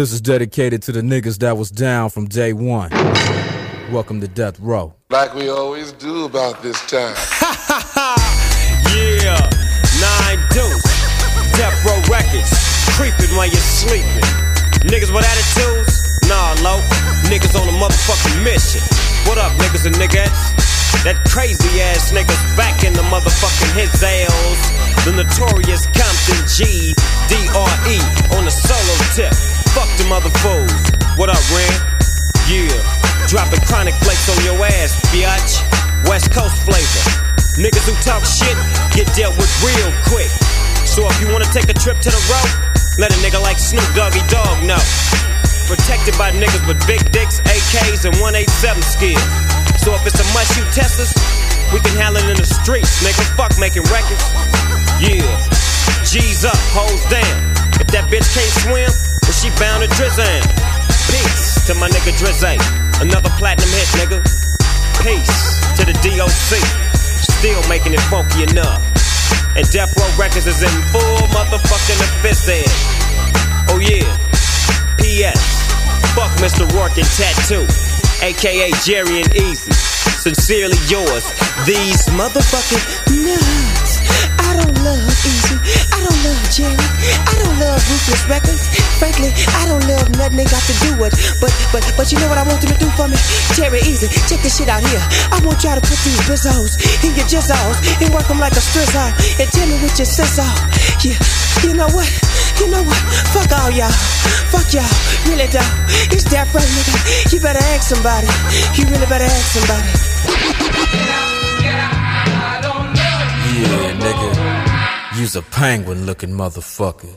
This is dedicated to the niggas that was down from day one. Welcome to Death Row. Like we always do about this time. yeah, nine deuce, Death Row Records, creeping while you're sleeping. Niggas with attitudes? Nah, low. Niggas on a motherfucking mission. What up, niggas and niggas? That crazy ass nigga's back in the motherfucking his ales. The notorious Compton G D R E on the solo tip. Fuck them other. What up, Ren? Yeah. Dropping chronic flakes on your ass, biatch. West Coast flavor. Niggas who talk shit get dealt with real quick. So if you wanna take a trip to the road, let a nigga like Snoop Doggy Dogg know. Protected by niggas with big dicks, AKs, and 187 skills. So if it's a must you test us, we can handle it in the streets, nigga. Fuck making records. Yeah. G's up, hoes down. If that bitch can't swim, then she bound to drizzin'. Peace to my nigga Drizzy. Another platinum hit, nigga. Peace to the DOC. Still making it funky enough. And Death Row Records is in full motherfucking effect. Oh yeah. P.S. Fuck Mr. Rourke and Tattoo aka Jerry and Eazy. Sincerely yours, these motherfucking nuts. I don't love Eazy, I don't love Jerry, I don't love Ruthless Records. Frankly, I don't love nothing they got to do with. But, but, but you know what I want them to do for me? Jerry Eazy, check this shit out here. I want y'all to put these bizzos in your jizzos and work them like a strizzle. And tell me what your sizzle. Yeah, you know what? You know what? Fuck all y'all. Fuck y'all. Really though. It's that right, nigga. You better ask somebody. You really better ask somebody. Yeah, nigga. You's a penguin looking motherfucker.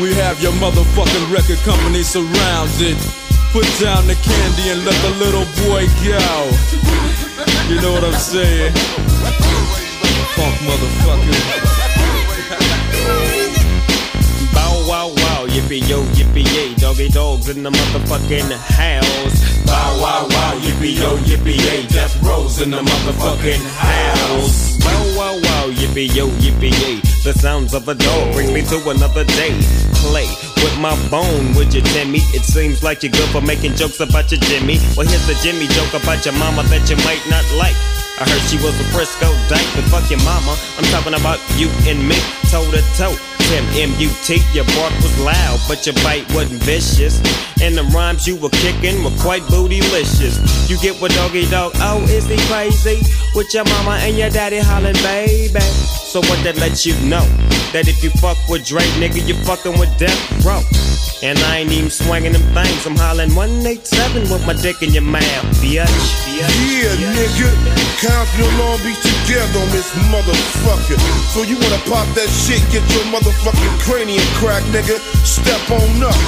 We have your motherfucking record company surrounded. Put down the candy and let the little boy go. You know what I'm saying? Funk motherfucker. Bow wow wow, yippee yo, yippee yay, doggy dogs in the motherfucking house. Bow wow wow, yippee yo, yippee yay, death rows in the motherfucking house. Bow wow wow, yippee yo, yippee yay. The sounds of a dog bring me to another day. Play with my bone, would you, Timmy? It seems like you're good for making jokes about your Jimmy. Well, here's the Jimmy joke about your mama that you might not like. I heard she was a Frisco dyke, but fuck your mama. I'm talking about you and me, toe to toe. Tim M-U-T, your bark was loud, but your bite wasn't vicious. And the rhymes you were kicking were quite bootylicious. You get what doggy dog, oh, is he crazy? With your mama and your daddy hollering, baby. So what that lets you know? That if you fuck with Dre, nigga, you fucking with Death Row. And I ain't even swinging them things. I'm hollering 187 with my dick in your mouth, bitch. Yeah, nigga. Compton Long Beach together on this motherfucker. So you wanna pop that shit, get your motherfucking cranium crack, nigga. Step on up.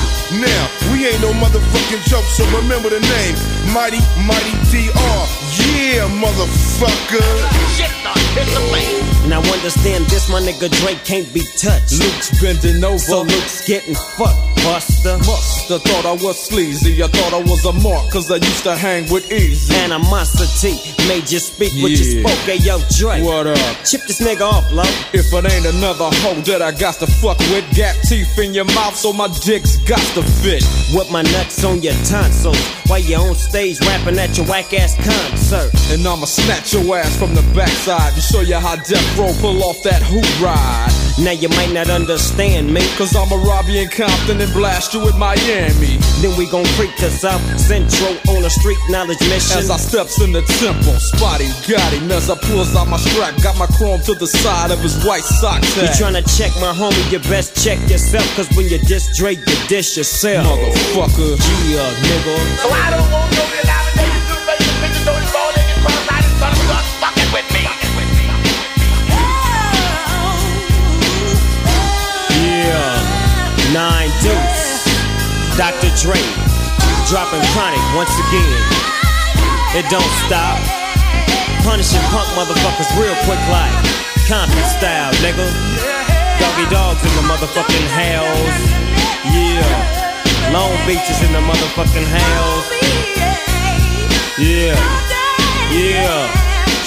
Now, we ain't no motherfucking joke, so remember the name. Mighty, Mighty DR. Yeah, motherfucker. Shit, it's a man. Now understand this, my nigga Dre can't be touched. Luke's bending over. So Luke's getting fucked. Buster. Musta thought I was sleazy. I thought I was a mark, cause I used to hang with Eazy. Animosity made you speak what you spoke. Hey, yo, Dre. What up? Chip this nigga off, love. If it ain't another hoe that I got to fuck with, gap teeth in your mouth, so my dick's got to fit. With my nuts on your tonsils. While you on stage rapping at your whack ass concert. And I'ma snatch your ass from the backside and show you how Death Row pull off that hoop ride. Now you might not understand me. Cause I'ma and you Compton and blast you in Miami. Then we gon' freak to South Central on a street knowledge mission. As I steps in the temple, spotty got him as I pulls out my strap, got my chrome to the side of his white sock You tag. tryna check my homie, you best check yourself. Cause when you diss Dre, you dish yourself. Motherfucker. Yeah, nigga. So I don't want no Dr. Dre. Dropping chronic once again. It don't stop. Punishing punk motherfuckers real quick like Compton style, nigga. Doggy dogs in the motherfucking house. Yeah. Long Beach is in the motherfucking house. Yeah. Yeah.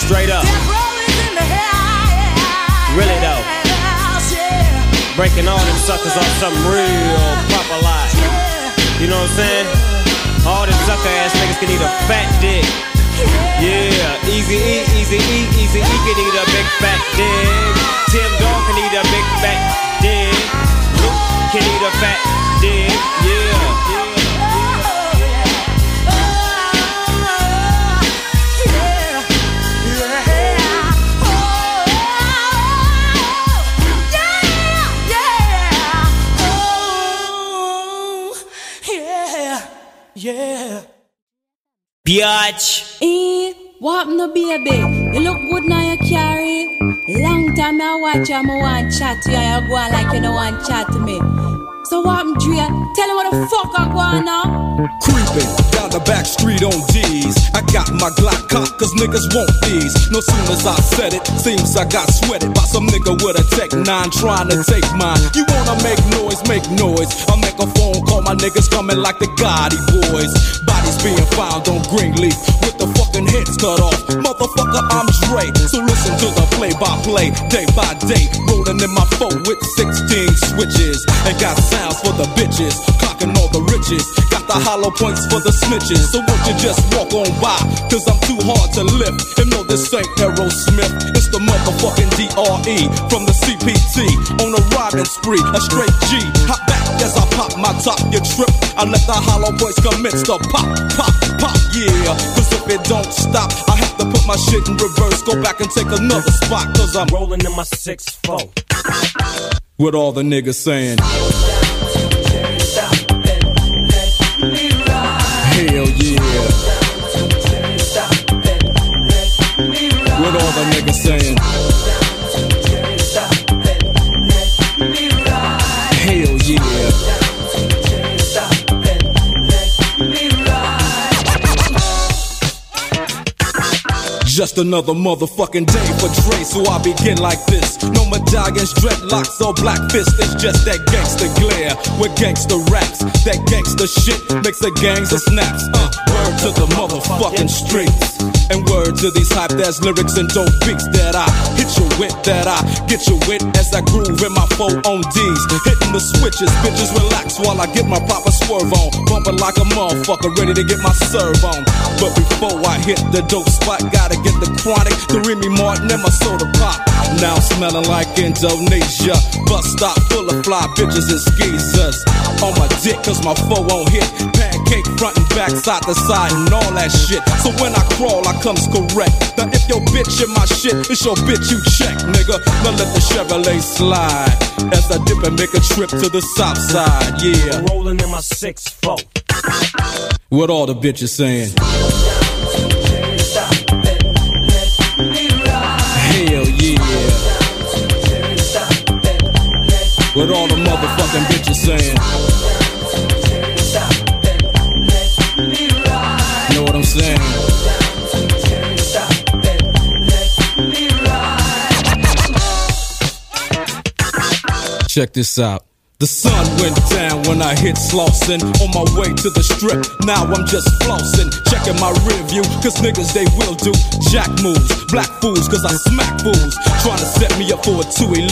Straight up. Really though. Breaking all them suckers off something real proper like. You know what I'm saying? All them sucker ass niggas can eat a fat dick. Yeah, easy E, easy E, easy E can eat a big fat dick. Tim Dog can eat a big fat dick. Luke can eat a fat dick. Yeah. Biatch. Eh, what to baby? You look good now you carry. Long time I watch you, I want chat to you, you go like you don't want chat to me. So what happened, Dre? Tell me what the fuck I go on. Creeping down the back street on D's. I got my Glock cock, cause niggas want these. No soon as I said it, seems I got sweated by some nigga with a Tech 9 trying to take mine. You wanna make noise, make noise. I make a phone call, my niggas coming like the Gotti boys. Bodies being found on Greenleaf with the fucking heads cut off. Motherfucker, I'm Dre. So listen to the play by play, day by day. Rolling in my phone with 16 switches. And got for the bitches, clocking all the riches. Got the hollow points for the snitches. So won't you just walk on by? Cause I'm too hard to lift. And no, this ain't Aerosmith. It's the motherfucking DRE from the CPT. On a riding spree, a straight G. Hop back as I pop my top, you trip. I let the hollow points commence to pop, pop, pop, yeah. Cause if it don't stop, I have to put my shit in reverse. Go back and take another spot. Cause I'm Rolling in my 6-4. with all the niggas saying. Just another motherfucking day for Dre, so I begin like this. No medallions, dreadlocks, or black fists. It's just that gangster glare with gangster raps. That gangster shit makes the gangs of snaps. Uh, word to the motherfucking streets. And words to these hype ass lyrics and dope beats that I hit you with, that I get you with as I groove in my four on D's. Hitting the switches, bitches relax while I get my proper swerve on. Bumping like a motherfucker, ready to get my serve on. But before I hit the dope spot, gotta get the chronic, the Remy Martin, and my soda pop. Now smelling like Indonesia. Bus stop full of fly bitches and skeezers. On my dick, cause my foe won't hit. Pancake front and back, side to side, and all that shit. So when I crawl, I comes correct. Now if your bitch in my shit, it's your bitch you check, nigga. Now let the Chevrolet slide. As I dip and make a trip to the south side, yeah. Rolling in my 6-4. What all the bitches saying? Hell yeah. What all the motherfucking bitches saying? Check this out. The sun went down when I hit Slauson on my way to the strip. Now I'm just flossing, checking my rear view, cause niggas they will do jack moves. Black fools, cause I smack fools. Trying to set me up for a 211.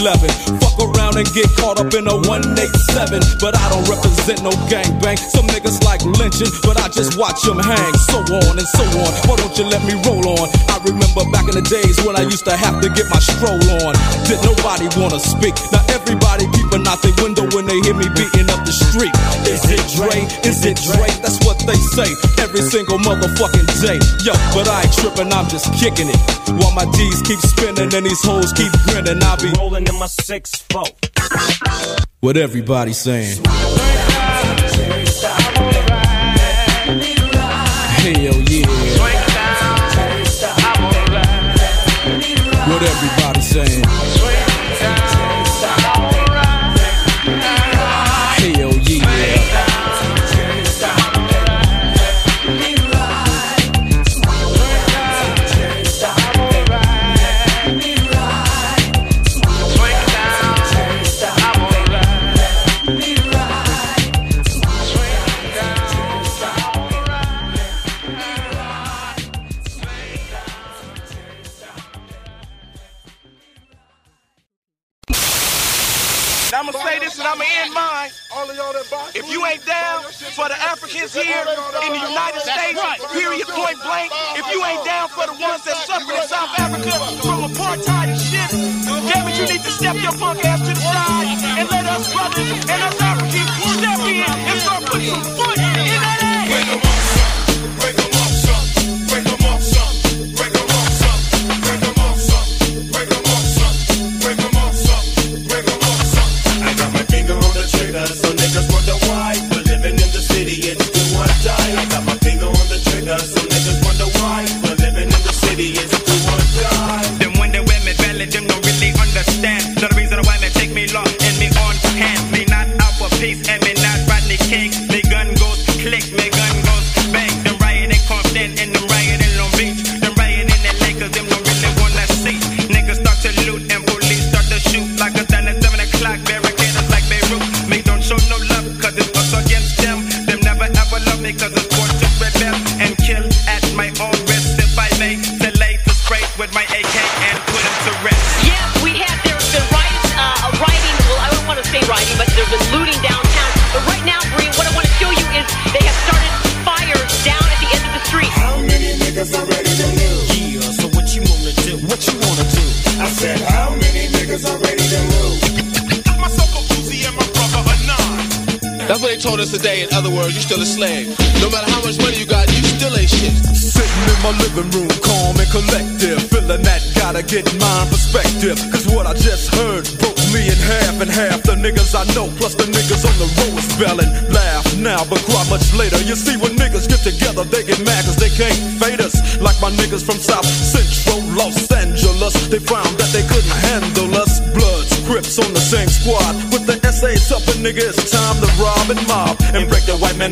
Fuck around and get caught up in a 187. But I don't represent no gangbang. Some niggas like lynching, but I just watch them hang. So on and so on. Why don't you let me roll on? I remember back in the days when I used to have to get my stroll on. Did nobody wanna speak? Now everybody peeping out the window when they hear me beating up the street. Is it Dre? Is it Dre? That's what they say every single motherfucking day. Yo, but I ain't tripping, I'm just kicking it. While my D's keep spinning and these hoes keep grinning, I'll be rolling in my six four. What everybody saying. Hell yeah. What everybody saying. Africans here in the United States, period, point blank, if you ain't down for the ones that suffered in South Africa from apartheid and shit, damn it, you need to step your punk ass to the side and let us brothers and us Africans step in and start putting some foot on the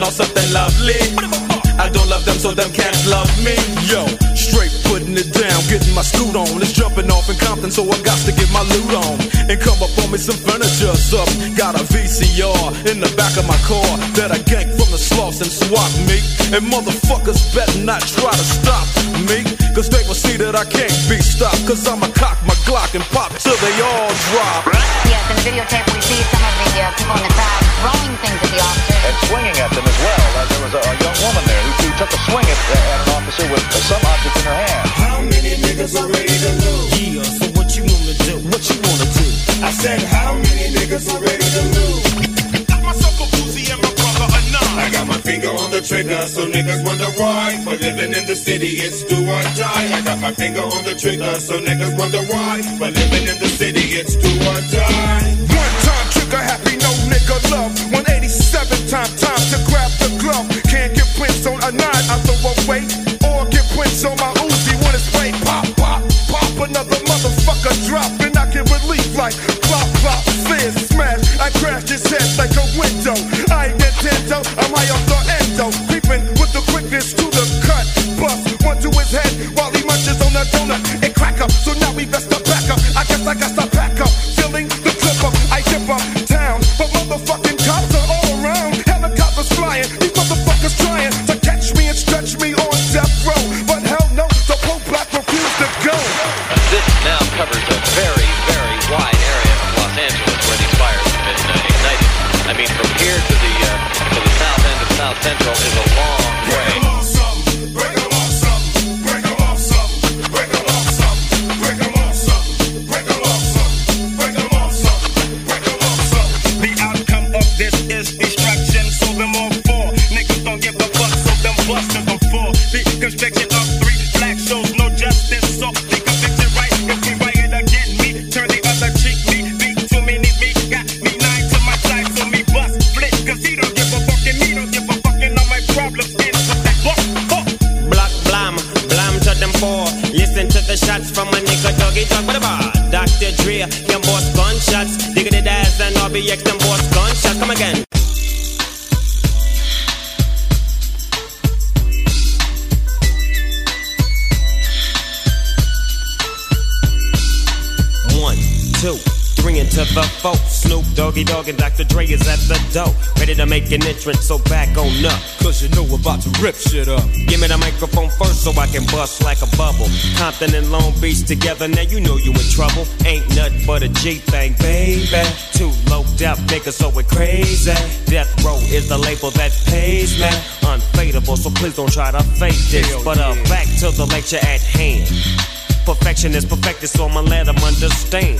on something lovely. I don't love them, so them can't love me. Yo, straight putting it down, getting my scoot on. It's jumping off in Compton, so I got to get my loot on. And come up on me some furniture, up. Got a VCR in the back of my car that I ganked from the sloths and swap me. And motherfuckers better not try to stop me. Cause they will see that I can't be stopped. Cause I'ma cock my Glock and pop till they all drop. Yes, in the videotape we see some of the uh, people in the crowd throwing things at the officers. and swinging at them my finger on the trigger, so niggas wonder why. For to the folk. Snoop Doggy Dogg and Dr. Dre is at the door. Ready to make an entrance, so back on up. Cause you know we're about to rip shit up. Give me the microphone first so I can bust like a bubble. Compton and Long Beach together, now you know you in trouble. Ain't nothing but a G thing, baby. Too low out niggas, so we're crazy. Death Row is the label that pays me. Unfadable, so please don't try to fake this. But uh, back to the lecture at hand. Perfection is perfected, so I'ma let them understand.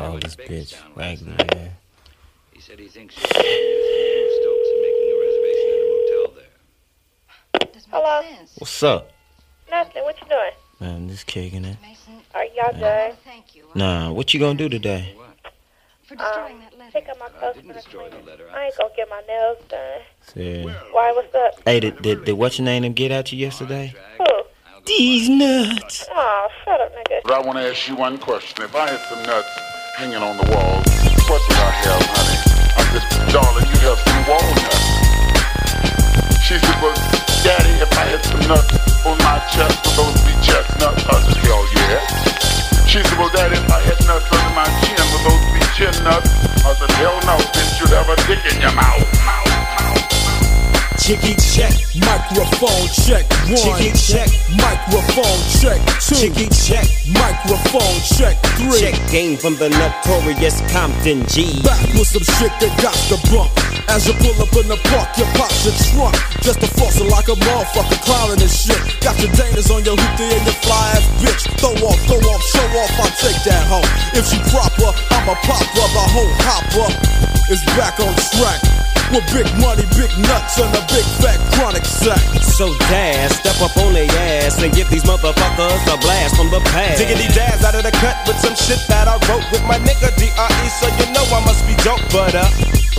Call this bitch Raggedy Man. He said he thinks you're Stokes and making a reservation at a motel there. Hello. What's up? Nothing. What you doing? Man, just kicking it. Are y'all done? Thank you. Nah, what you gonna do today? For destroying Um, pick up my clothes from the cleaner. I ain't gonna get my nails done. See. Why? What's up? Hey, did, did, did what's your name them get at you yesterday? Who? These nuts. Oh, shut up, nigga. But I want to ask you one question. If I had some nuts hanging on the wall, what would I have, honey? I said, darling, you have some walnuts. She said, well, daddy, if I had some nuts on my chest, would those be chestnuts? I said, hell yeah. She said, well, daddy, if I had nuts under my chin, would those be chin nuts? I said, hell no, bitch, you'd have a dick in your mouth. Chicky check, microphone check one. Chicky check, microphone check two. Chicky check, microphone check three. Check game from the notorious Compton G. Back with some shit that got the bump. As you pull up in the park, you pop your trunk. Just a fossil like a motherfucker clowning and shit. Got your Danas on your hoopty and your fly ass bitch. Throw off, throw off, show off, I'll take that home. If she proper, I'm a popper, the whole hopper is back on track. With big money, big nuts, and a big fat chronic sack. So dash, step up on their ass and give these motherfuckers a blast from the past. Diggity daz out of the cut with some shit that I wrote with my nigga D.R.E. So you know I must be dope, but uh,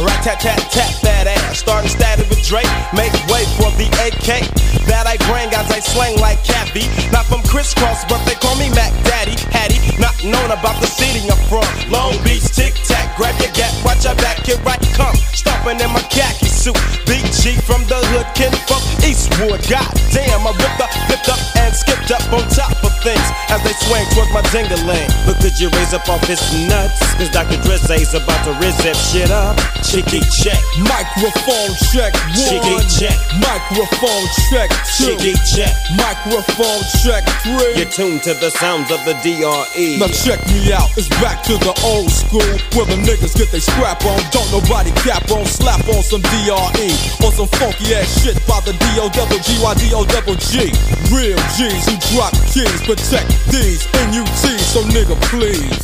rat tat tat tat that ass. Starting static with Dre, make way for the AK. That I bring as I slang like Cappy. Not from Kris Kross, but they call me Mac Daddy. Hattie, not known about the city I'm from. Long Beach, tic tac, grab your gat, watch your back, here I come. Stomping in my khaki suit. Big G from the hood, kin from Eastwood. God damn, I ripped up, flipped up, and skipped up on top of things as they swing towards my dingaling. But could you raise up off his nuts? Cause Dr. Drizzy's about to rizz that shit up. Chicky check. Microphone check one. Chicky check. Microphone check two. Chicky check. Microphone check three. You're tuned to the sounds of the. DRE. Now check me out, it's back to the old school where the niggas get they scrap on. Don't nobody cap on, slap on some DRE or some funky ass shit by the D O double G Y D O double G. Real G's who drop keys, protect these NUTs, so nigga please.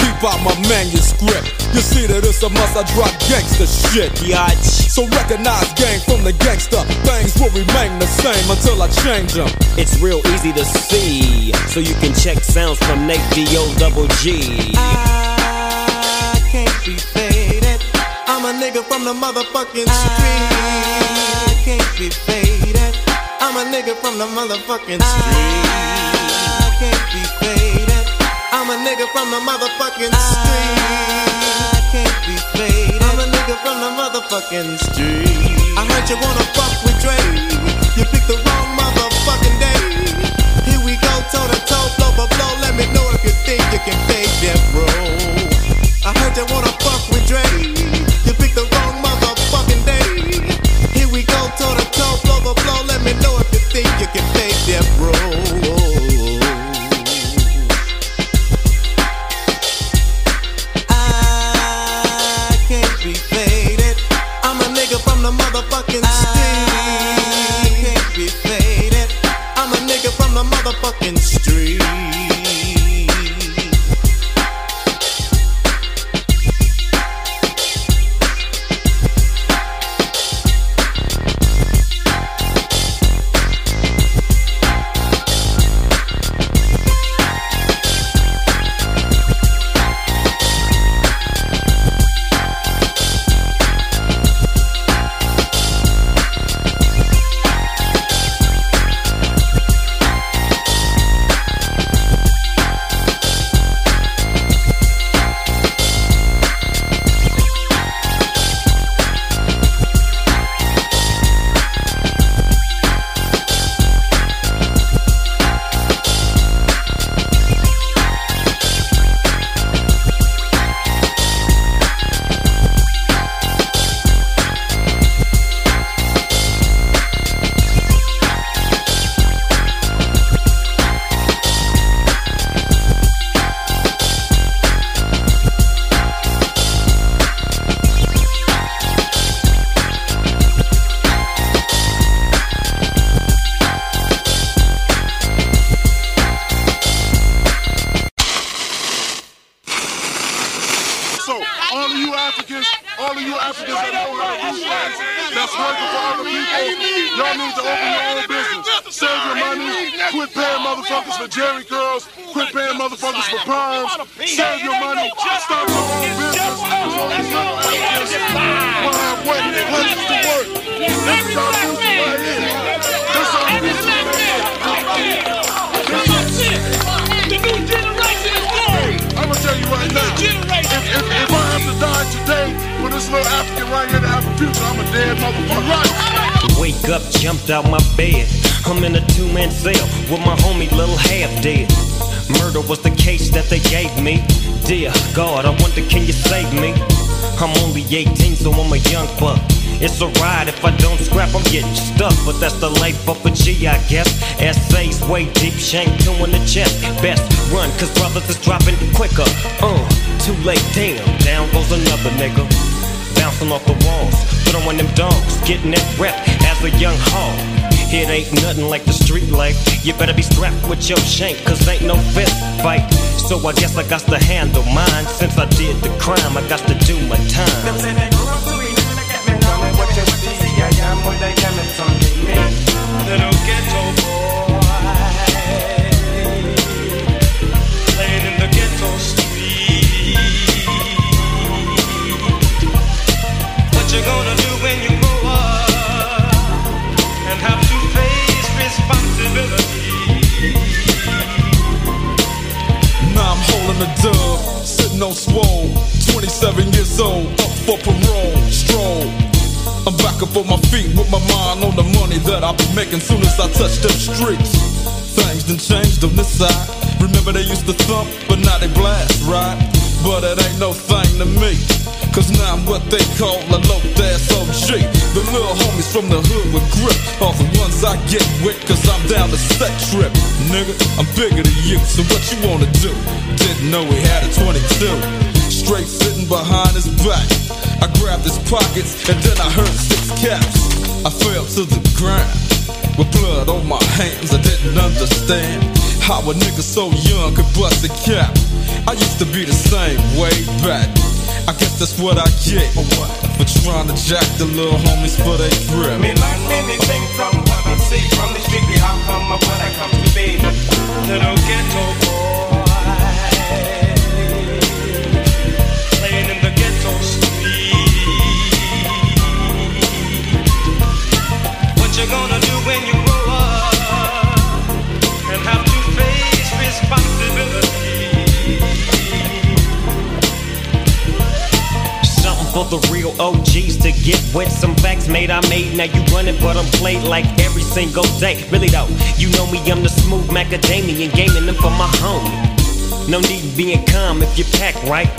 Keep out my manuscript. You see that it's a must I drop gangster shit. Yach. So recognize gang from the gangster. Things will remain the same until I change them. It's real easy to see, so you can check sounds from Nate D.O. double G. I can't be faded. I'm a nigga from the motherfucking street. I can't be faded. I'm a nigga from the motherfucking street. I can't be faded. I'm a nigga from the motherfucking street. I can't be faded. I'm a nigga from the motherfucking street. I heard you wanna fuck with Dre. You picked the wrong motherfucking day. Here we go, toe to toe, blow for blow. Let me know if you think you can fake that, bro. I heard you wanna fuck with Dre. Motherfucking I'm only 18, so I'm a young buck. It's a ride if I don't scrap, I'm getting stuck. But that's the life of a G, I guess. Essays way deep, shank two in the chest. Best run, cause brothers is dropping quicker. Uh, too late, damn, down goes another nigga. bouncing off the walls, throwing them dogs, getting that rep as a young hog. It ain't nothing like the street life. You better be strapped with your shank, cause ain't no fist fight. So I guess I got to handle mine. Since I did the crime, I got to do my time. Little ghetto boy, playing in the ghetto I'm dub, sitting on swole. 27 years old, up for parole, stroll. I'm back up on my feet with my mind on the money that I'll be making soon as I touch them streets. Things done changed on this side. Remember they used to thump, but now they blast, right? But it ain't no thing to me. Cause now I'm what they call a low ass OG. The little homies from the hood with grip are the ones I get with, cause I'm down the set trip. Nigga, I'm bigger than you, so what you wanna do? Didn't know he had a 22. Straight sitting behind his back. I grabbed his pockets and then I heard six caps. I fell to the ground with blood on my hands. I didn't understand how a nigga so young could bust a cap. I used to be the same way back. I guess that's what I get for trying to jack the little homies for they grip. Me learn many things from what I see from the street. How come of what I come to be? Little ghetto boy, get with some facts made I made. Now you running, but I'm played like every single day. Really though, you know me, I'm the smooth macadamian, gaming them for my homie. No need being calm if you pack right.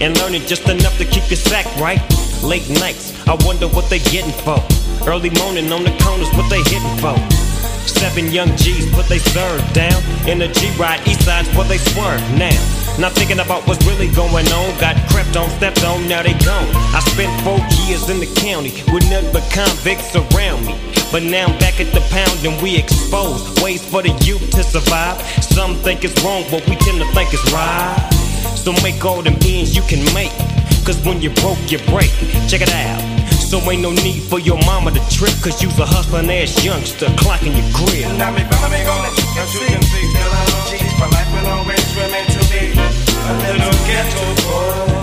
And learning just enough to keep your sack right. Late nights, I wonder what they getting for. Early morning on the corners, what they hitting for. Seven young G's put they serve down. In the G-Ride, east side's what they swerve now. Not thinking about what's really going on. Got crept on, stepped on, now they gone. I spent four years in the county with nothing but convicts around me. But now I'm back at the pound and we expose ways for the youth to survive. Some think it's wrong, but we tend to think it's right. So make all them ends you can make. Cause when you broke, you break. Check it out. So ain't no need for your mama to trip. Cause you's a hustling ass youngster clocking your crib. A little ghetto boy.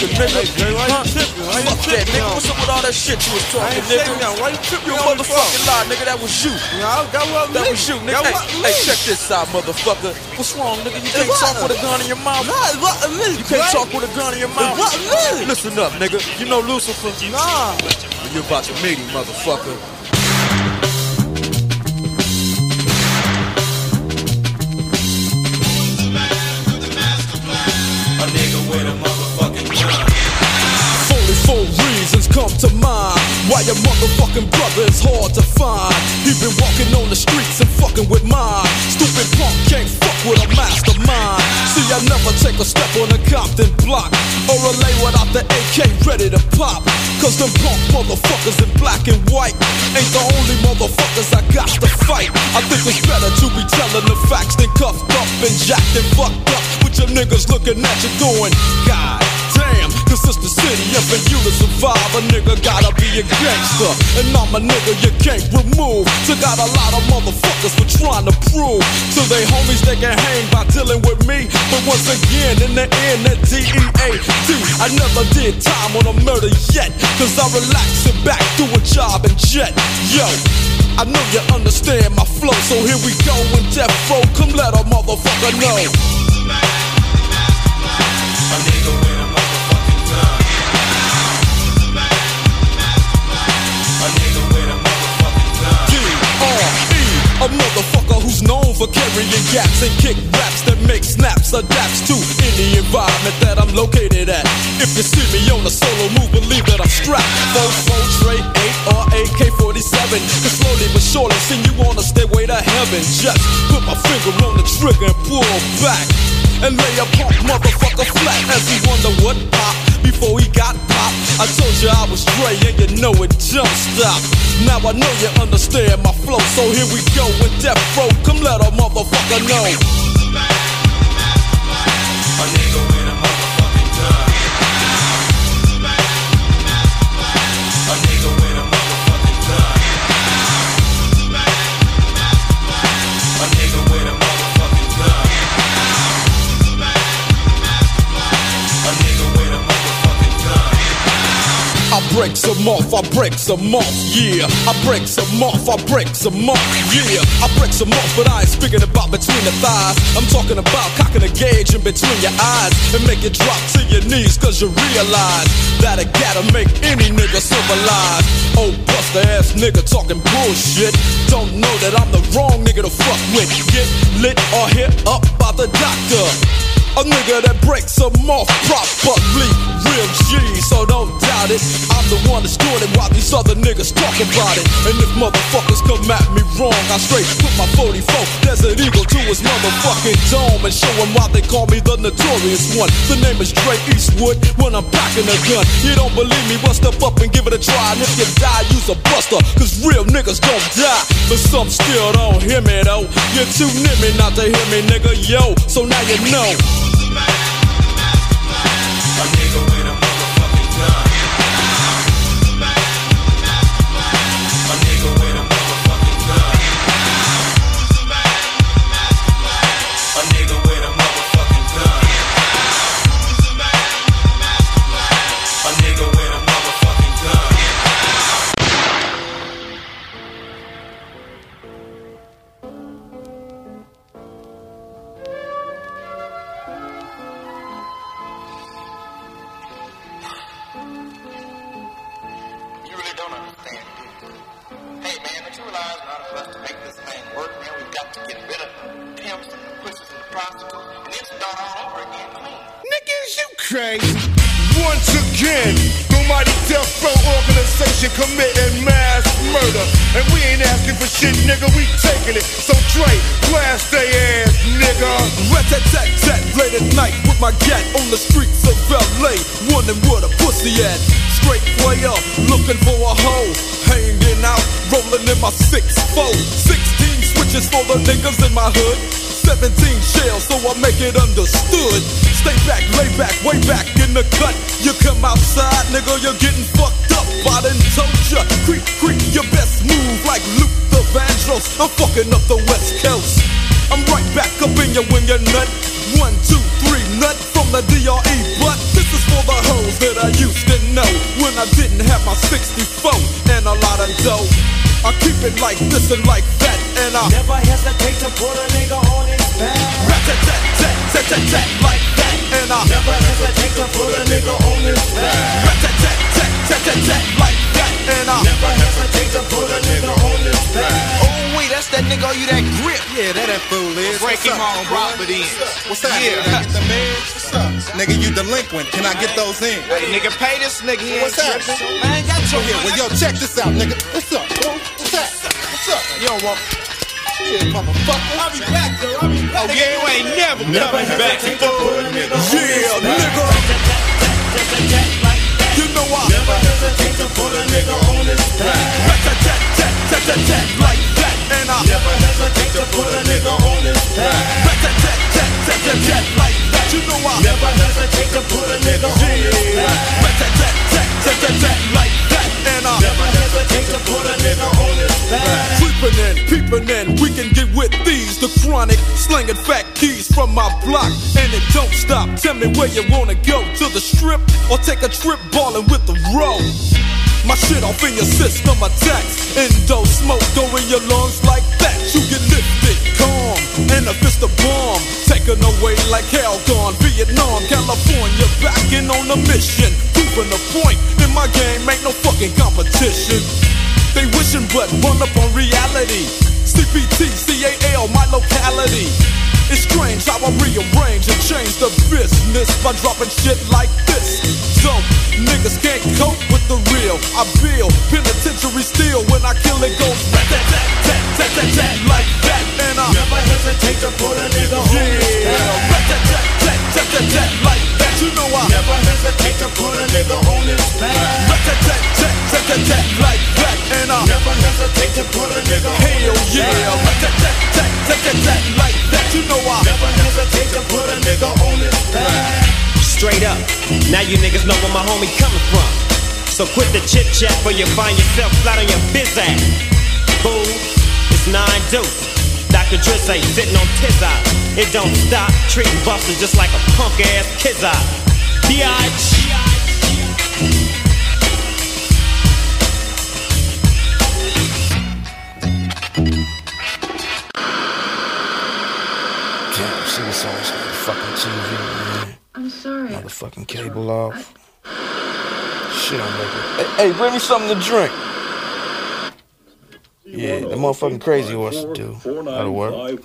You talking, nigga? Huh? Fuck that, nigga. What's up with all that shit you was talking, nigga? Why You a motherfucking lie, nigga. That was you. That was you, nigga. Hey, hey, check this out, motherfucker. What's wrong, nigga? You can't talk with a gun in your mouth. You can't talk with a gun in your mouth. Listen up, nigga. You know Lucifer? Nah. You're about to meet him, motherfucker. Fucking brother is hard to find. He been walking on the streets and fucking with mine. Stupid punk can't fuck with a mastermind. See, I never take a step on a Compton block or a lay without the AK ready to pop. Cause them punk motherfuckers in black and white ain't the only motherfuckers I got to fight. I think it's better to be telling the facts than cuffed up and jacked and fucked up with your niggas looking at you going, God damn, cause it's the city, for you to survive, a nigga gotta be a gangster. And I'm a nigga you can't remove. So got a lot of motherfuckers for trying to prove to they homies they can hang by dealing with me. But once again, in the end, that D-E-A-D, I never did time on a murder yet. Cause I relax and back do a job and jet. Yo. I know you understand my flow, so here we go in death row. Come let a motherfucker know. A motherfucker who's known for carrying gaps and kick raps that make snaps, adapts to any environment that I'm located at. If you see me on a solo move, believe that I'm strapped. Four, four, tray, eight, or AK-47. Cause slowly but surely, see you on a stairway to heaven. Just put my finger on the trigger and pull back. And lay a punk motherfucker flat as he wonder what pop before he got popped. I told you I was Dre and you know it don't stop. Now I know you understand my flow, so here we go with Death Row. Come let a motherfucker know. A nigga break some off, I break some off, yeah. I break some off, I break some off, yeah. I break some off, but I ain't speaking about between the thighs. I'm talking about cocking a gauge in between your eyes and make it drop to your knees, cause you realize that it gotta make any nigga civilized. Oh, buster ass nigga talking bullshit. Don't know that I'm the wrong nigga to fuck with. Get lit or hit up by the doctor. A nigga that breaks them off properly, real G, so don't doubt it. I'm the one that's doing it while these other niggas talk about it. And if motherfuckers come at me wrong, I straight put my 44 Desert his motherfucking dome and show him why they call me the notorious one. The name is Dre Eastwood when I'm packing a gun. You don't believe me? Well, step up and give it a try. And if you die, use a buster, cause real niggas don't die. But some still don't hear me though. You're too near me not to hear me, nigga, yo. So now you know. A nigga that, never hesitate to put a nigga on his back. Rat-tat-tat-tat-tat-tat like that, and I never hesitate to put a nigga on his back. Rat-tat-tat-tat-tat-tat like that, and I never hesitate to put a nigga on his back. Oh wait, that's that nigga, all you that grip. Yeah, that that fool is. Break What's him up, on bro? robber then. What's up? Yeah. Can I get the meds? What's up? Nigga, you delinquent. Can I get those in? Hey, nigga, pay this nigga. He What's up? tripping. I ain't got your Here, well, yo, check this out, nigga. What's up. What's up? What's up? You don't want. Yeah, motherfucker. I'll be back, though. I'll be back. Oh, yeah, you ain't never, Never coming back. to put a nigga Yeah, back. nigga. You know I Never hesitate to put a nigga on his back. like that, and I Never hesitate to put a nigga on his back. like that. You know I Never hesitate to put a nigga on his back. Like that, and I Never hesitate to put a nigga on his back. Creeping in, peeping in, we can get with these. The chronic, slinging fat keys from my block. And it don't stop. Tell me where you wanna go. To the strip or take a trip ballin' with the road. My shit off in your system attacks. Endo smoke go in your lungs like that. You get lifted, calm, and a fist of bomb. Taken away like hell gone. Vietnam, California, backing on a mission. Proving the point. In my game, ain't no fucking competition. They wishing but run up on reality. CPT, CAL, my locality. It's strange how I rearrange and change the business by dropping shit like this. So, niggas can't cope with the real. I feel penitentiary steel when I kill it goes rat tat tat tat tat tat tat like that. And I Never hesitate to put a nigga on yeah. Tat tat tat like that. You know I Never hesitate to put a nigga on his back. rat tat tat tat tat tat tat like that. And I Never hesitate to put a nigga on hell his yeah, back. rat tat tat tat tat tat tat like that. You know I Never hesitate to put a nigga on his back. Straight up. Now you niggas know where my homie coming from. So quit the chit chat or you find yourself flat on your biz ass. Fool, it's nine deuce. Dr. Dre say sitting on tiz eye. It don't stop treating busters just like a punk ass kid's eye. Biatch. Damn, see what's on this motherfucking TV, man. I'm sorry. Motherfucking cable off. Shit, I'm making. Hey, hey, bring me something to drink. Yeah, the motherfucking crazy horse to do. That'll work.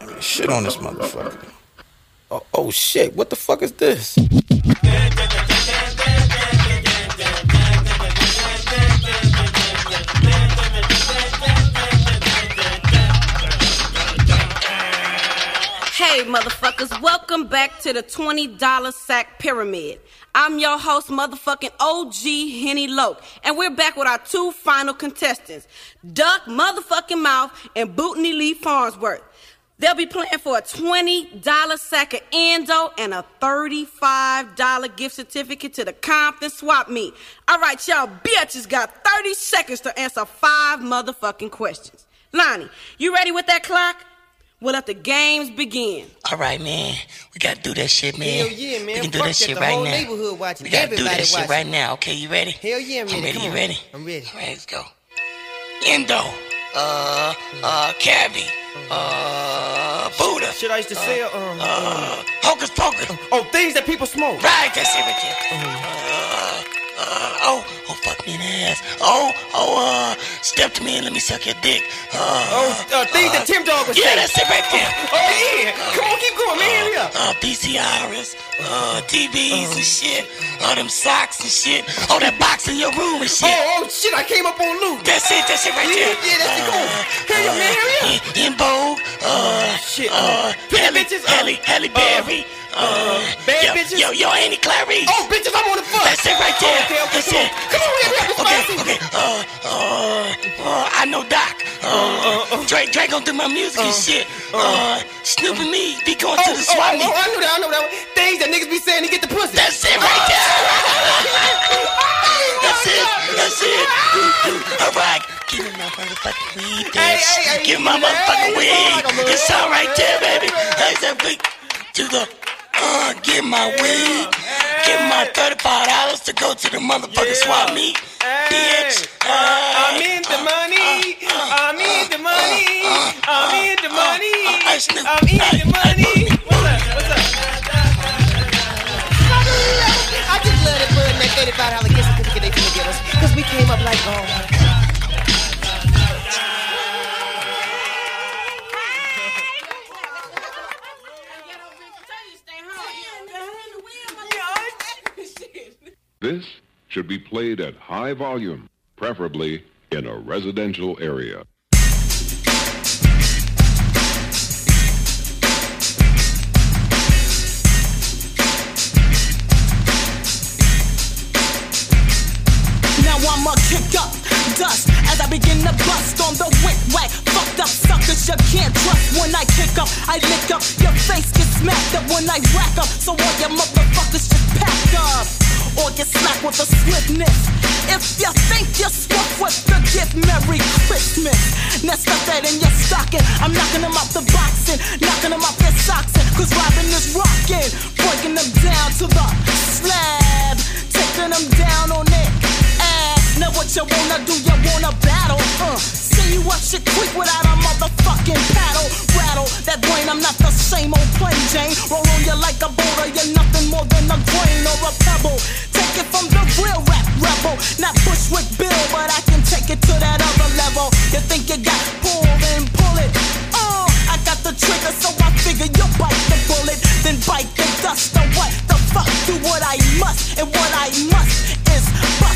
Damn it, shit on this motherfucker. Oh, oh shit, what the fuck is this? Hey, motherfuckers, welcome back to the $20 sack pyramid. I'm your host, motherfucking OG Henny Loke, and we're back with our two final contestants, Duck Motherfucking Mouth and Bootney Lee Farnsworth. They'll be playing for a $20 sack of Endo and a $35 gift certificate to the Compton Swap Meet. All right, y'all bitches got 30 seconds to answer five motherfucking questions. Lonnie, you ready with that clock? We'll let the games begin. All right, man. We gotta do that shit, man. Hell yeah, man. We can do Fuck that shit the right whole now. neighborhood watching. We gotta do that shit watching. right now. Okay, you ready? Hell yeah, I'm ready. I'm ready. You ready? I'm ready. All right, let's go. Endo. Uh, uh, Cabby. Uh, Buddha. Shit I used to sell. Um, Uh, Hocus Pocus. oh, things that people smoke. Right, that's it right there. Uh, uh, oh, oh, fuck me in the ass. Oh, oh, uh, step to me and let me suck your dick. Uh, Oh, uh, things that Tim Dog would yeah, say. that's it right there. Oh yeah. Come on, keep going, man. Hurry up. Uh, PCRs, uh, DBs and shit. All them socks and shit. Oh, that box in your room and shit. Oh, oh shit! I came up on loot. That's it, that's it right Yeah, there. yeah, that's it. Go on. Hurry up, man. Hurry up. In, En Vogue, uh, shit. uh, Halle, bitches, uh, Halle, Halle Berry. Uh, bad yo, bitches? Yo, yo, Annie Clarice. Oh, bitches, I'm on the fuck. That's it right there. Okay, okay, That's come on. it. Come on, hurry up. It's Okay, my okay. Uh, uh, uh, I know Doc. Uh, Dre, Dre gonna do my music and shit. Uh, Snoop and me be going Oh, to oh, the swap oh, meet. oh, I know that. I know that. one. Things that niggas be saying to get the pussy. That's it right there. That's it. That's it. All right. Give me my motherfucking weed, bitch. Hey, hey, hey, Give me my hey, motherfucking you weed. It's all right there, baby. Hey, that big to the. Uh, give my weed. Give my thirty-five dollars to go to the motherfucking swap meet, bitch. Uh, I'm in the money. I'm in the money. I'm in the money. I'm in the money. What's up? What's up? I just love that bud that eighty-five dollar gift certificate they finna give us, cause we came up like, oh This should be played at high volume, preferably in a residential area. Now I'ma kick up dust as I begin to bust on the wick whack. Fucked up suckers you can't trust when I kick up. I lick up, your face gets smacked up when I rack up. So all your motherfuckers just pack up. Or get slapped with a swiftness. If you think you're swift with the gift, Merry Christmas. Now stuff that in your stocking. I'm knocking them out the boxing, knocking them out their socks. Cause Robin is rocking, breaking them down to the slab, taking them down on it ass. Now what you wanna do? You wanna battle? Uh, see you up shit quick without a motherfucking paddle. Rattle that brain. I'm not the same old plain Jane. Roll on you like a boulder. You're nothing more than a grain or a pebble. Take it from the real rap rebel, not Bushwick Bill, but I can take it to that other level. You think you got pull, then pull it. Uh, I got the trigger, so I figure you bite the bullet, then bite the dust. Or what the fuck? Do what I must, and what I must is bust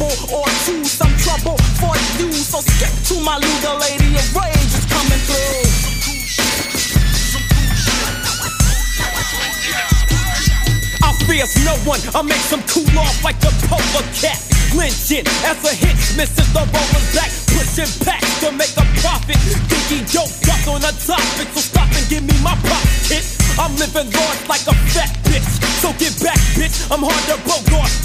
a or choose some trouble for you. So skip to my luda lady of rage is coming through. I fears no one. I make some cool off like the polar cat. Lynching as a hit, misses the roller's back. Pushing back to make a profit. Thinking dope duck on a topic. So stop and give me my pop kit. I'm living large like a fat bitch. So get back, bitch. I'm hard to.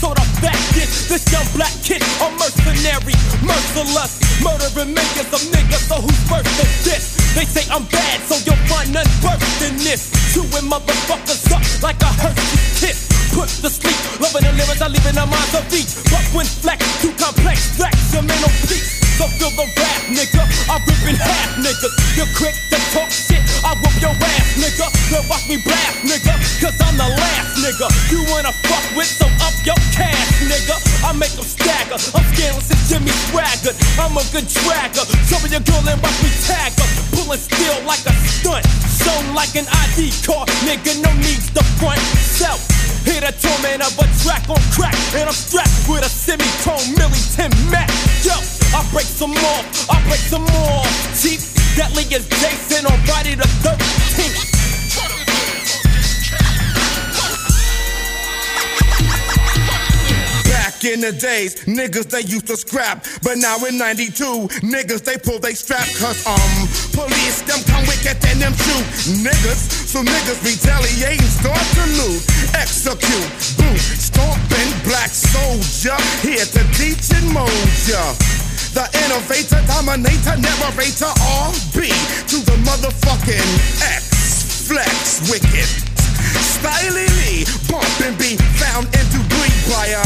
So the fat bitch. This young black kid, a mercenary. Merciless. Murdering millions of niggas. So who's first in this? They say I'm bad, so you'll find none worse than this. Chewing motherfuckers up like a Hershey kiss. Put to sleep, loving the lyrics, I leave in the minds of each. But when flex, too complex, flex, your mental peace. So feel the rap, nigga. I rip in half, nigga. You're quick to talk shit, I whoop your ass, nigga. Then watch me blast, nigga. Cause I'm the last, nigga. You wanna fuck with, so up your cash, nigga. I make them stagger. I'm scandalous as Jimmy Swaggart. I'm a good dragger. Show me your girl and watch me tag her. Pulling steel like a stunt. Shown like an ID card, nigga. No needs to front self. Hit a torment of a track on crack, and I'm strapped with a semitone Millington Mac. Yo, I break some more, I break some more. Cheap, deadly as Jason on Friday the 13th. Back in the days, niggas they used to scrap. But now in 92, niggas they pull they strap. Cause um, police them come wicked and them shoot niggas. So niggas retaliating, start to loot. Execute, boot, stomping black soldier. Here to teach and mold ya. The innovator, dominator, narrator, RB to the motherfucking X flex wicked. Stylily bumping be found into bleed by a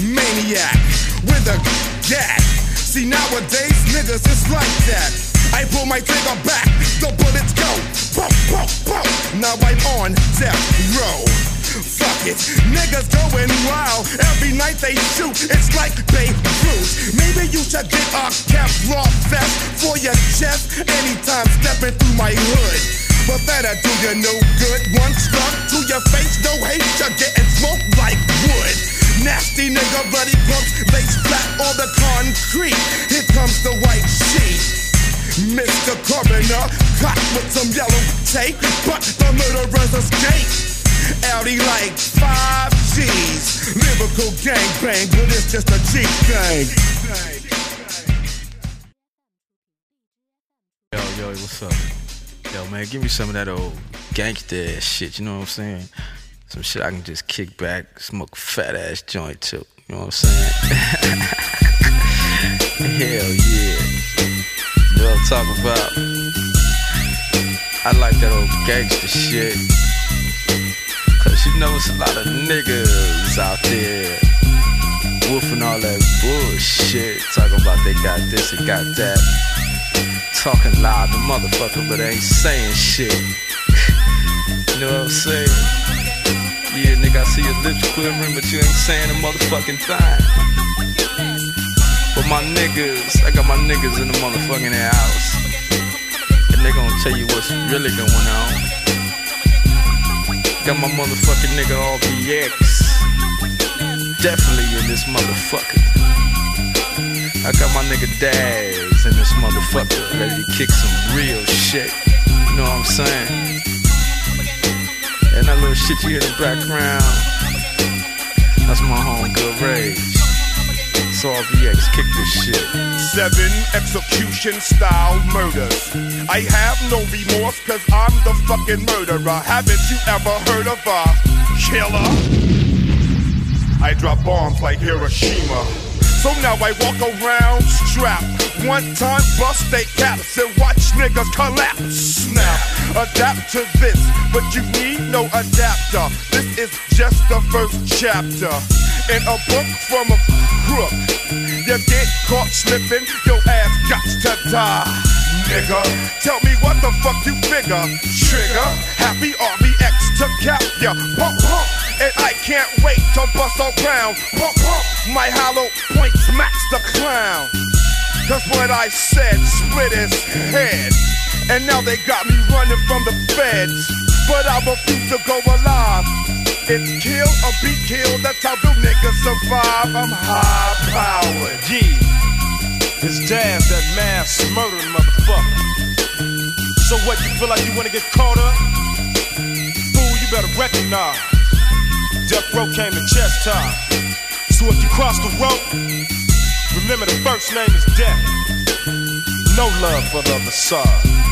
maniac with a gat. See nowadays niggas it's like that. I pull my trigger back, the bullets go. Pop, pop, pop. Now I'm on death row. Fuck it, niggas going wild. Every night they shoot, it's like Babe Ruth. Maybe you should get a Kevlar vest for your chest anytime stepping through my hood. But that'll do you no good. One struck to your face, no hate, you're getting smoked like wood. Nasty nigga, bloody pumps, lace flat on the concrete. Here comes the white sheet. Mr. Coroner, caught with some yellow tape, but the murderers escape. Audi like five G's. Lyrical gangbang, but it's just a cheap thing. Yo, yo, what's up? Yo, man, give me some of that old gangsta ass shit, you know what I'm saying? Some shit I can just kick back, smoke fat ass joint too, you know what I'm saying? Hell yeah. What I'm talking about? I like that old gangsta shit. Cause you know it's a lot of niggas out there woofing all that bullshit. Talking about they got this and got that. Talking loud, the motherfucker, but ain't saying shit. you know what I'm saying? Yeah, nigga, I see your lips quivering, but you ain't saying a motherfucking thing. But my niggas, I got my niggas in the motherfucking house. And they gonna tell you what's really going on. Got my motherfucking nigga all RBX. definitely in this motherfucker. I got my nigga Daz in this motherfucker, ready to kick some real shit. You know what I'm saying? And that little shit you hear in the background, that's my homegirl Rage. So RBX, kick this shit. Seven execution style murders. I have no remorse cause I'm the fucking murderer. Haven't you ever heard of a killer? I drop bombs like Hiroshima. So now I walk around strapped. One time bust they caps and watch niggas collapse. Snap, adapt to this, but you need no adapter. This is just the first chapter in a book from a crook. You get caught slipping, your ass got to die. Nigga, tell me what the fuck you figure. Trigger, happy RBX to cap ya. Pump, pump, and I can't wait to bust around. Pump, pump, my hollow point smacks the clown. Cause what I said split his head. And now they got me running from the feds. But I refuse to go alive. It's kill or be killed, that's how the niggas survive. I'm high powered. Yeah, it's Daz, that mass murdering motherfucker. So what, you feel like you wanna get caught up? Fool, you better recognize. Death row came to chest time. So if you cross the road, remember the first name is death. No love for the other side.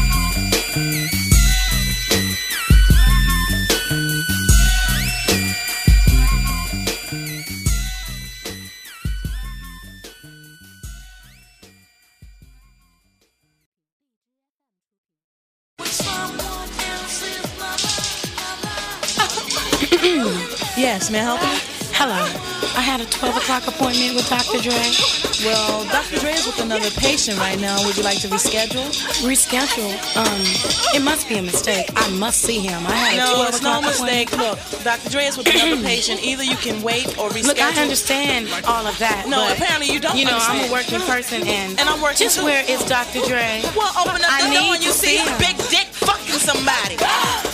May I help you? Hello. I had a 12 o'clock appointment with Dr. Dre. Well, Dr. Dre is with another patient right now. Would you like to reschedule? Reschedule? Um, it must be a mistake. I must see him. I had a no, it's no mistake. Look, Dr. Dre is with another patient. Either you can wait or reschedule. Look, I understand all of that. No, apparently you don't You know, understand. I'm a working person, and And I'm working Just too. where is Dr. Dre? Well, open up I the door and you see see big dick fucking somebody.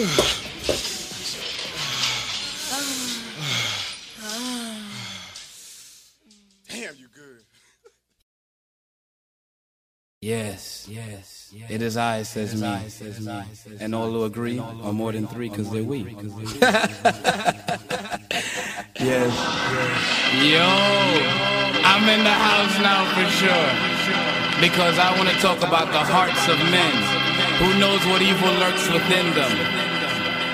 Damn, you good. Yes, yes, it is I, says me, and all who agree are more than three because they're we. yes, yo, I'm in the house now for sure because I want to talk about the hearts of men. Who knows what evil lurks within them?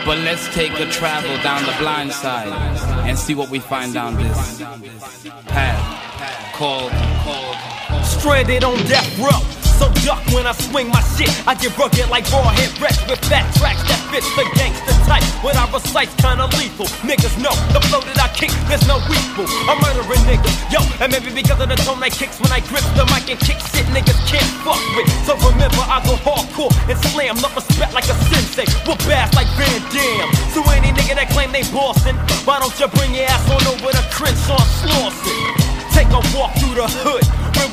But let's take a travel down the blind side and see what we find down this path called called. Stranded on death row. So duck when I swing my shit. I get rugged like raw hit wrecks with fat tracks that fits the gangster type. What I recite's kinda lethal. Niggas know the flow that I kick, there's no equal. I'm murdering niggas, yo, and maybe because of the tone I kicks when I grip the mic and kick shit niggas can't fuck with. So remember, I go hardcore and slam, love respect like a sensei. Whoop ass like Van Damme. So any nigga that claim they bossin', why don't you bring your ass on over to Crenshaw Slauson? Take a walk through the hood,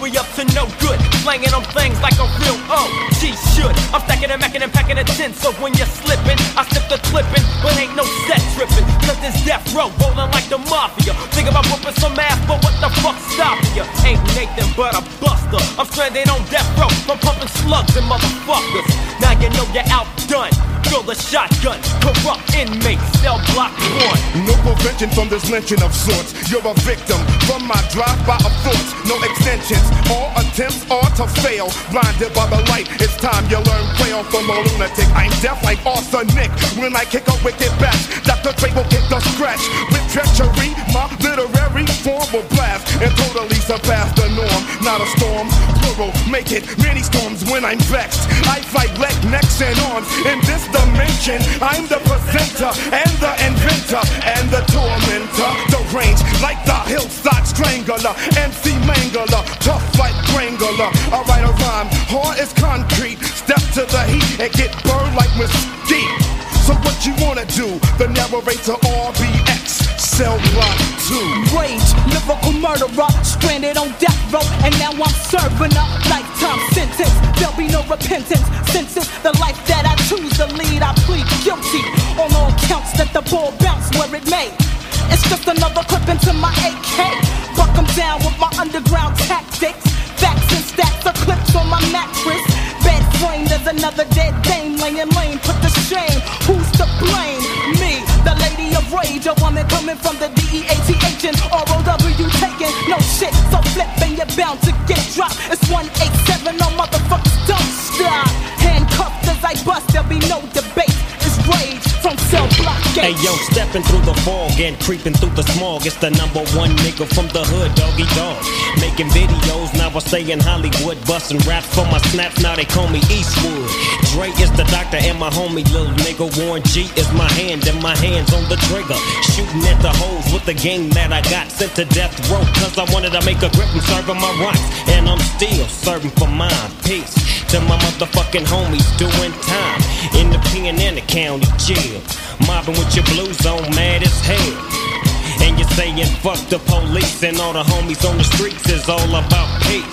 we up to no good. Slanging on things like a real OG should. I'm stacking and macking and packing a tin, so when you're slipping, I slip the clipping, but ain't no set tripping. Cause this death row rolling like the mafia. Think about whooping some ass, but what the fuck stopping you? Ain't Nathan but a buster. I'm stranded on death row, I'm pumping slugs and motherfuckers. Now you know you're outdone. Fill the shotgun, corrupt inmate, cell block one. No prevention from this lynching of sorts. You're a victim from my drive-by of thoughts. No All attempts are to fail. Blinded by the light, it's time you learn braille from a lunatic. I'm deaf like arsenic. When I kick a wicked bash, Dr. Dre will get the scratch. With treachery, my literary form will blast and totally surpass the norm. Not a storm, plural, make it many storms when I'm vexed. I fight leg, necks, and arms in this dimension. I'm the presenter and the inventor and the tormentor. The range like the hillside strangler, MC Mangler, tough like Strangler. I write a rhyme, hard as concrete. Step to the heat and get burned like mesquite. So what you wanna do? The narrator RBX, cell block 2. Rage, lyrical murderer, stranded on death row, and now I'm serving a lifetime sentence. There'll be no repentance, since it's the life that I choose to lead. I plead guilty on all counts that the ball bounce where it may. It's just another clip into my AK. Buck 'em down with my underground tactics. Facts and stats are clips on my mattress. Bed frame, there's another dead dame laying lame. Put the shame. Who's to blame? Me, the lady of rage, a woman coming from the DEATH and ROW you taking no shit. So flip and you're bound to get dropped. It's 187, no motherfuckers don't stop. Handcuffed as I bust, there'll be no debate. It's rage Hey yo, stepping through the fog and creeping through the smog. It's the number one nigga from the hood, Doggy Dogg. Making videos, now I stay in Hollywood. Busting raps for my snaps, now they call me Eastwood. Dre is the doctor and my homie, little nigga. Warren G is my hand and my hands on the trigger. Shooting at the hoes with the game that I got. Sent to death row, cause I wanted to make a grip and serving my rights. And I'm still serving for mine. Peace to my motherfucking homies doing time in the pen and the county jail. Mobbing with your blues on, mad as hell. And you're saying fuck the police and all the homies on the streets is all about peace.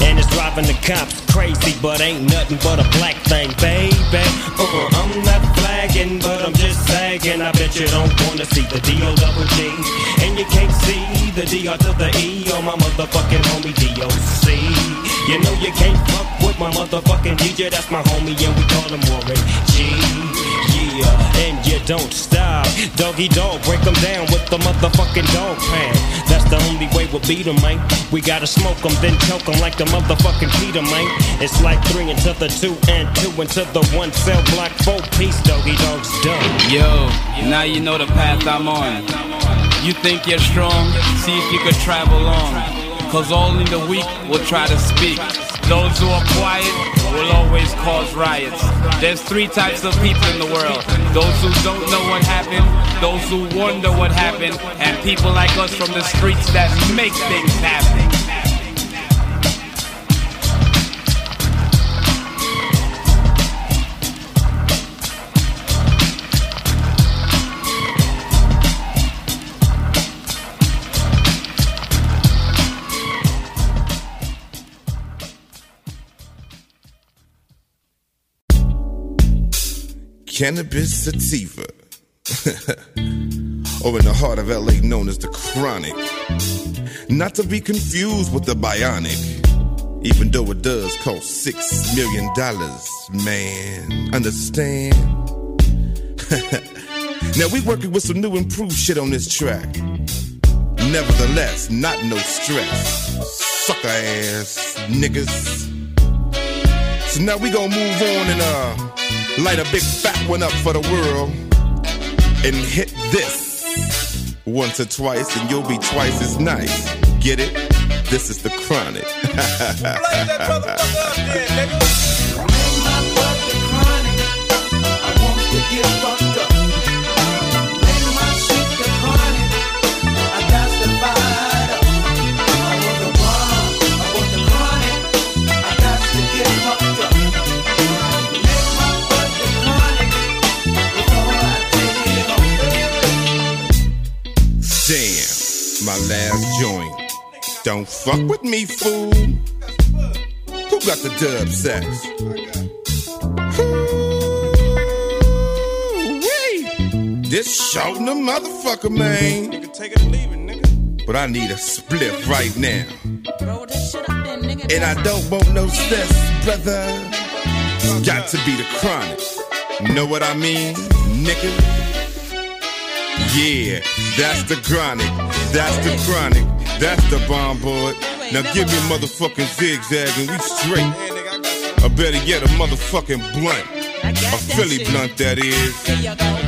And it's driving the cops crazy, but ain't nothing but a black thing, baby. Uh, I'm not flagging, but I'm just sagging. I bet you don't wanna see the D-O double G. And you can't see the D-R to the E on my motherfucking homie D-O-C. You know you can't fuck my motherfucking DJ, that's my homie, and we call him Warren G. Yeah, and you don't stop. Doggy Dogg, break them down with the motherfucking dog pound. That's the only way we'll beat 'em, man. We gotta smoke 'em, then choke 'em like the motherfucking Peter, man. It's like three into the two and two into the one cell block, four piece, Doggy Dogg's done. Yo, now you know the path I'm on. You think you're strong? See if you could travel on. Cause only the weak will try to speak. Those who are quiet will always cause riots. There's three types of people in the world. Those who don't know what happened, those who wonder what happened, and people like us from the streets that make things happen. Cannabis sativa. or in the heart of LA known as the chronic. Not to be confused with the bionic. Even though it does cost six million dollars, man. Understand? now we working with some new improved shit on this track. Nevertheless, not no stress. Sucker ass niggas. So now we gonna move on and uh light a big fat one up for the world and hit this once or twice and you'll be twice as nice. Get it? This is the chronic. Don't fuck with me, fool. Who got the dub sex? Ooh-wee. This shouting the motherfucker, man. You can take it or leave it, nigga. But I need a spliff right now. And I don't want no stress, brother. Got to be the chronic. Know what I mean, nigga? Yeah, that's the chronic. That's the chronic. That's the bomb board. Now give me a motherfucking zigzag and we straight. Or better yet, a motherfucking blunt. A Philly blunt, that is.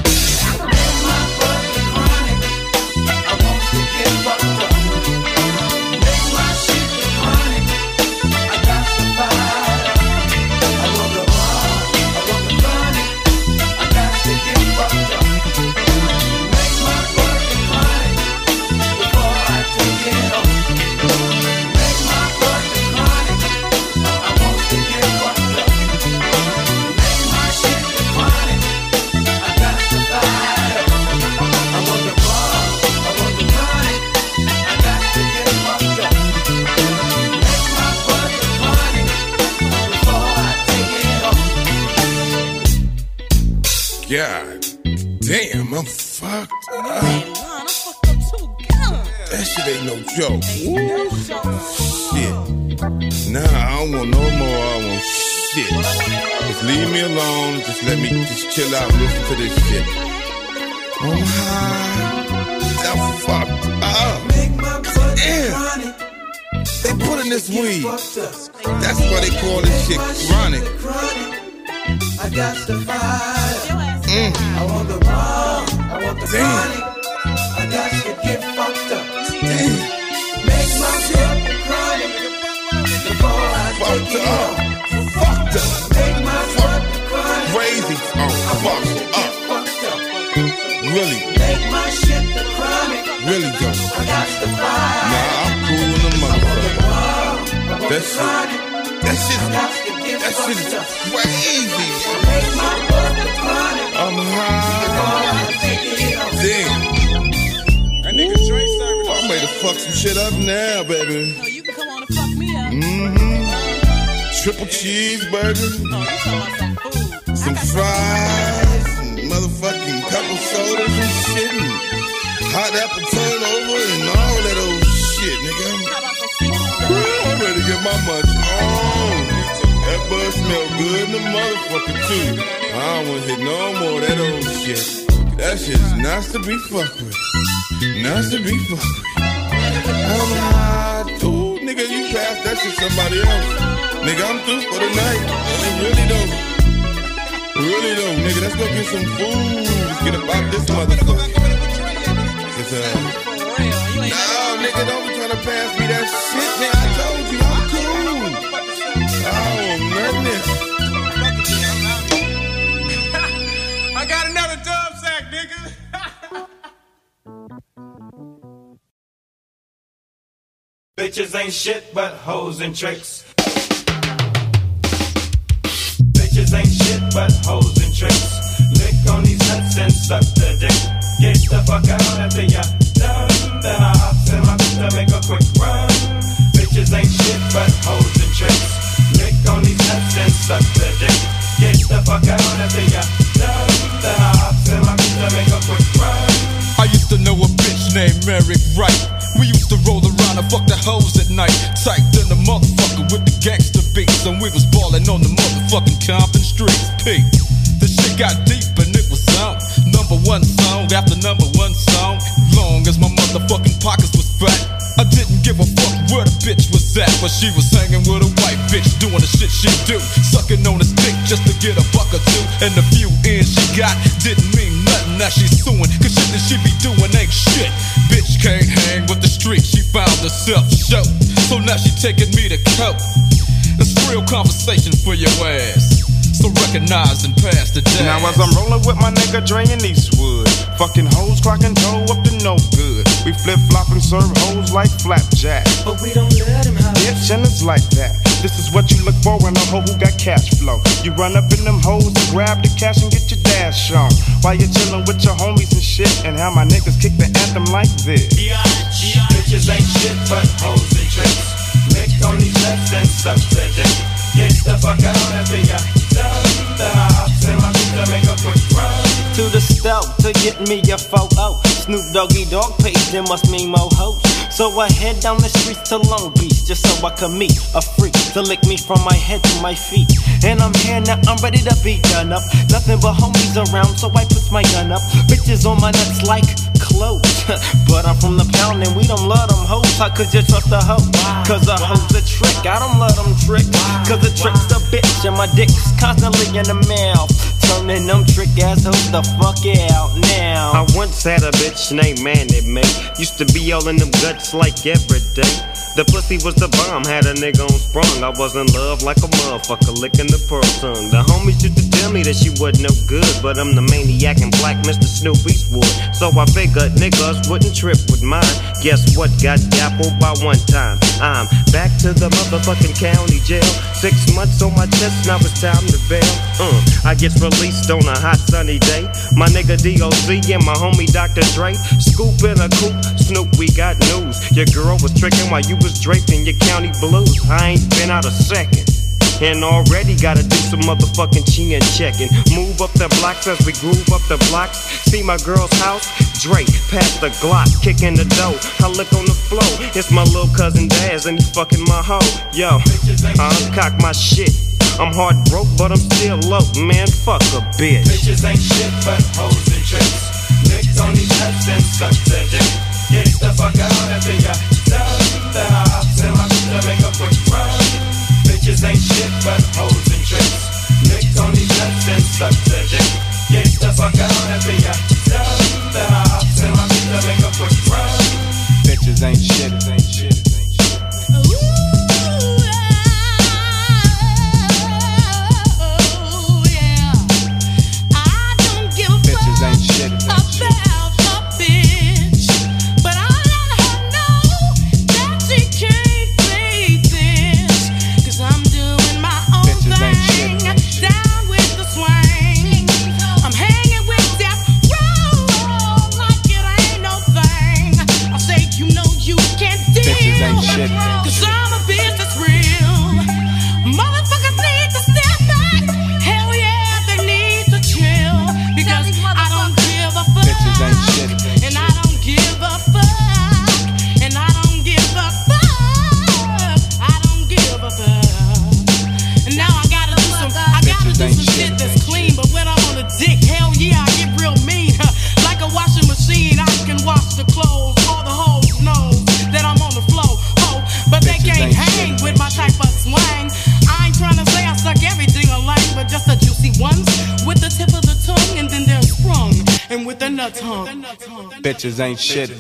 God damn, I'm fucked up. That shit ain't no joke. Woo. Shit. Nah, I don't want no more. I want shit. Just leave me alone. Just let me just chill out and listen to this shit. Oh, I'm high. I'm fucked up. Damn. They put in this weed. That's why they call this shit chronic. I got the fire. Mm. I want the raw. I want the Damn. chronic. I got to get fucked up. Make my shit the chronic. Before I take it off. Fucked up. Make my fuck the chronic. Crazy. Oh, fucked up. Fucked up. Really, Make my shit the chronic. really though. I got the fire. Nah, I'm cool in the motherfucker. That shit, that shit, that shit is crazy. Make my fuck the chronic. I'm high. Damn. That nigga Ooh, I'm ready to fuck some shit up now, baby. Oh, you can come on and fuck me up. Mm-hmm. Triple cheeseburger. Some fries. Some motherfucking couple sodas and shit. And hot apple turnover and all that old shit, nigga. My munch on. That bud smell good in the motherfucker too. I don't wanna hit no more of that old shit. That shit's nice to be fucked with. Nice to be fucked with. I'm high. Ooh, nigga, you passed that shit somebody else. Nigga, I'm through for the night. And really though. Really though, nigga, let's go get some food. Let's get about this motherfucker. 'Cause, uh, no, nigga, don't be trying to pass me that shit, man. I told you. Oh, nothing. I got another dub sack, nigga. Bitches ain't shit but hoes and tricks. Bitches ain't shit but hoes and tricks. Lick on these nuts and suck the dick. Get the fuck out until ya done. Then I hop in my to make a quick run. Bitches ain't shit but hoes and tricks. The. Get the fuck out done. Then I a used to know a bitch named Eric Wright. We used to roll around and fuck the hoes at night. Tight than the motherfucker with the gangster beats. And we was ballin' on the motherfucking Compton streets. P. The shit got deep and it was out. Number one song after number one song. Long as my motherfucking pockets was fat. I didn't give a fuck where the bitch was at. But she was hanging with a white bitch doing the shit she do. Sucking on his dick just to get a buck or two. And the few ends she got didn't mean nothing. Now she's suing. Cause shit that she be doing ain't shit. Bitch can't hang with the street. She found herself show. So now she taking me to court. It's real conversation for your ass. So recognize and pass the day. Now as I'm rolling with my nigga Dre in Eastwood, fucking hoes clocking dough up to no good. We flip flop and serve hoes like flapjack. But we don't let him have Bitch, and it's like that. This is what you look for in a hoe who got cash flow. You run up in them hoes and grab the cash and get your dash on. While you're chilling with your homies and shit. And how my niggas kick the anthem like this. Bitches ain't shit but hoes and tricks. Lick on these nuts and suck the dick. Get the fuck out of here. Done. Then I hop my to make a quick run. To the stove to get me a photo. Snoop Doggy Dogg page, there must mean mo hoes. So I head down the streets to Long Beach just so I could meet a freak to lick me from my head to my feet. And I'm here now, I'm ready to be done up. Nothing but homies around, so I put my gun up. Bitches on my nuts like clothes. but I'm from the pound and we don't love them hoes. How could you trust a hoe? Cause a hoe's a trick. I don't love them trick. Cause the trick's a bitch and my dick's constantly in the mouth. Turning them trick ass hoes the fuck out now. I once had a bitch named Mandy May. Used to be all in them guts like every day. The pussy was the bomb, had a nigga on sprung. I was in love like a motherfucker, licking the pearl tongue. The homies used to tell me that she wasn't no good, but I'm the maniac and black Mr. Snoop Eastwood. So I figured niggas wouldn't trip with mine. Guess what? Got dappled by one time. I'm back to the motherfucking county jail. Six months on my chest, now it's time to bail. Uh, I get released on a hot sunny day. My nigga DOC and my homie Dr. Dre. Scoop in a coupe, Snoop, we got news. Your girl was tricking while you was draped in your county blues. I ain't been out a second. And already gotta do some motherfucking chin checking. Move up the blocks as we groove up the blocks. See my girl's house? Drake, past the Glock, kicking the dough. I look on the floor, it's my little cousin Daz, and he fucking my hoe. Yo, I uncock my shit. I'm hard broke, but I'm still low, man. Fuck a bitch. Bitches ain't shit but hoes and tricks. Licked on these nuts and suck the dick. Get the fuck out ya done the house and my to make a quick run. Bitches ain't shit but hoes and tricks. Licked on these nuts and suck the dick. Get the fuck out after ya done the and my make a quick run. Bitches ain't shit. Bitches ain't shit.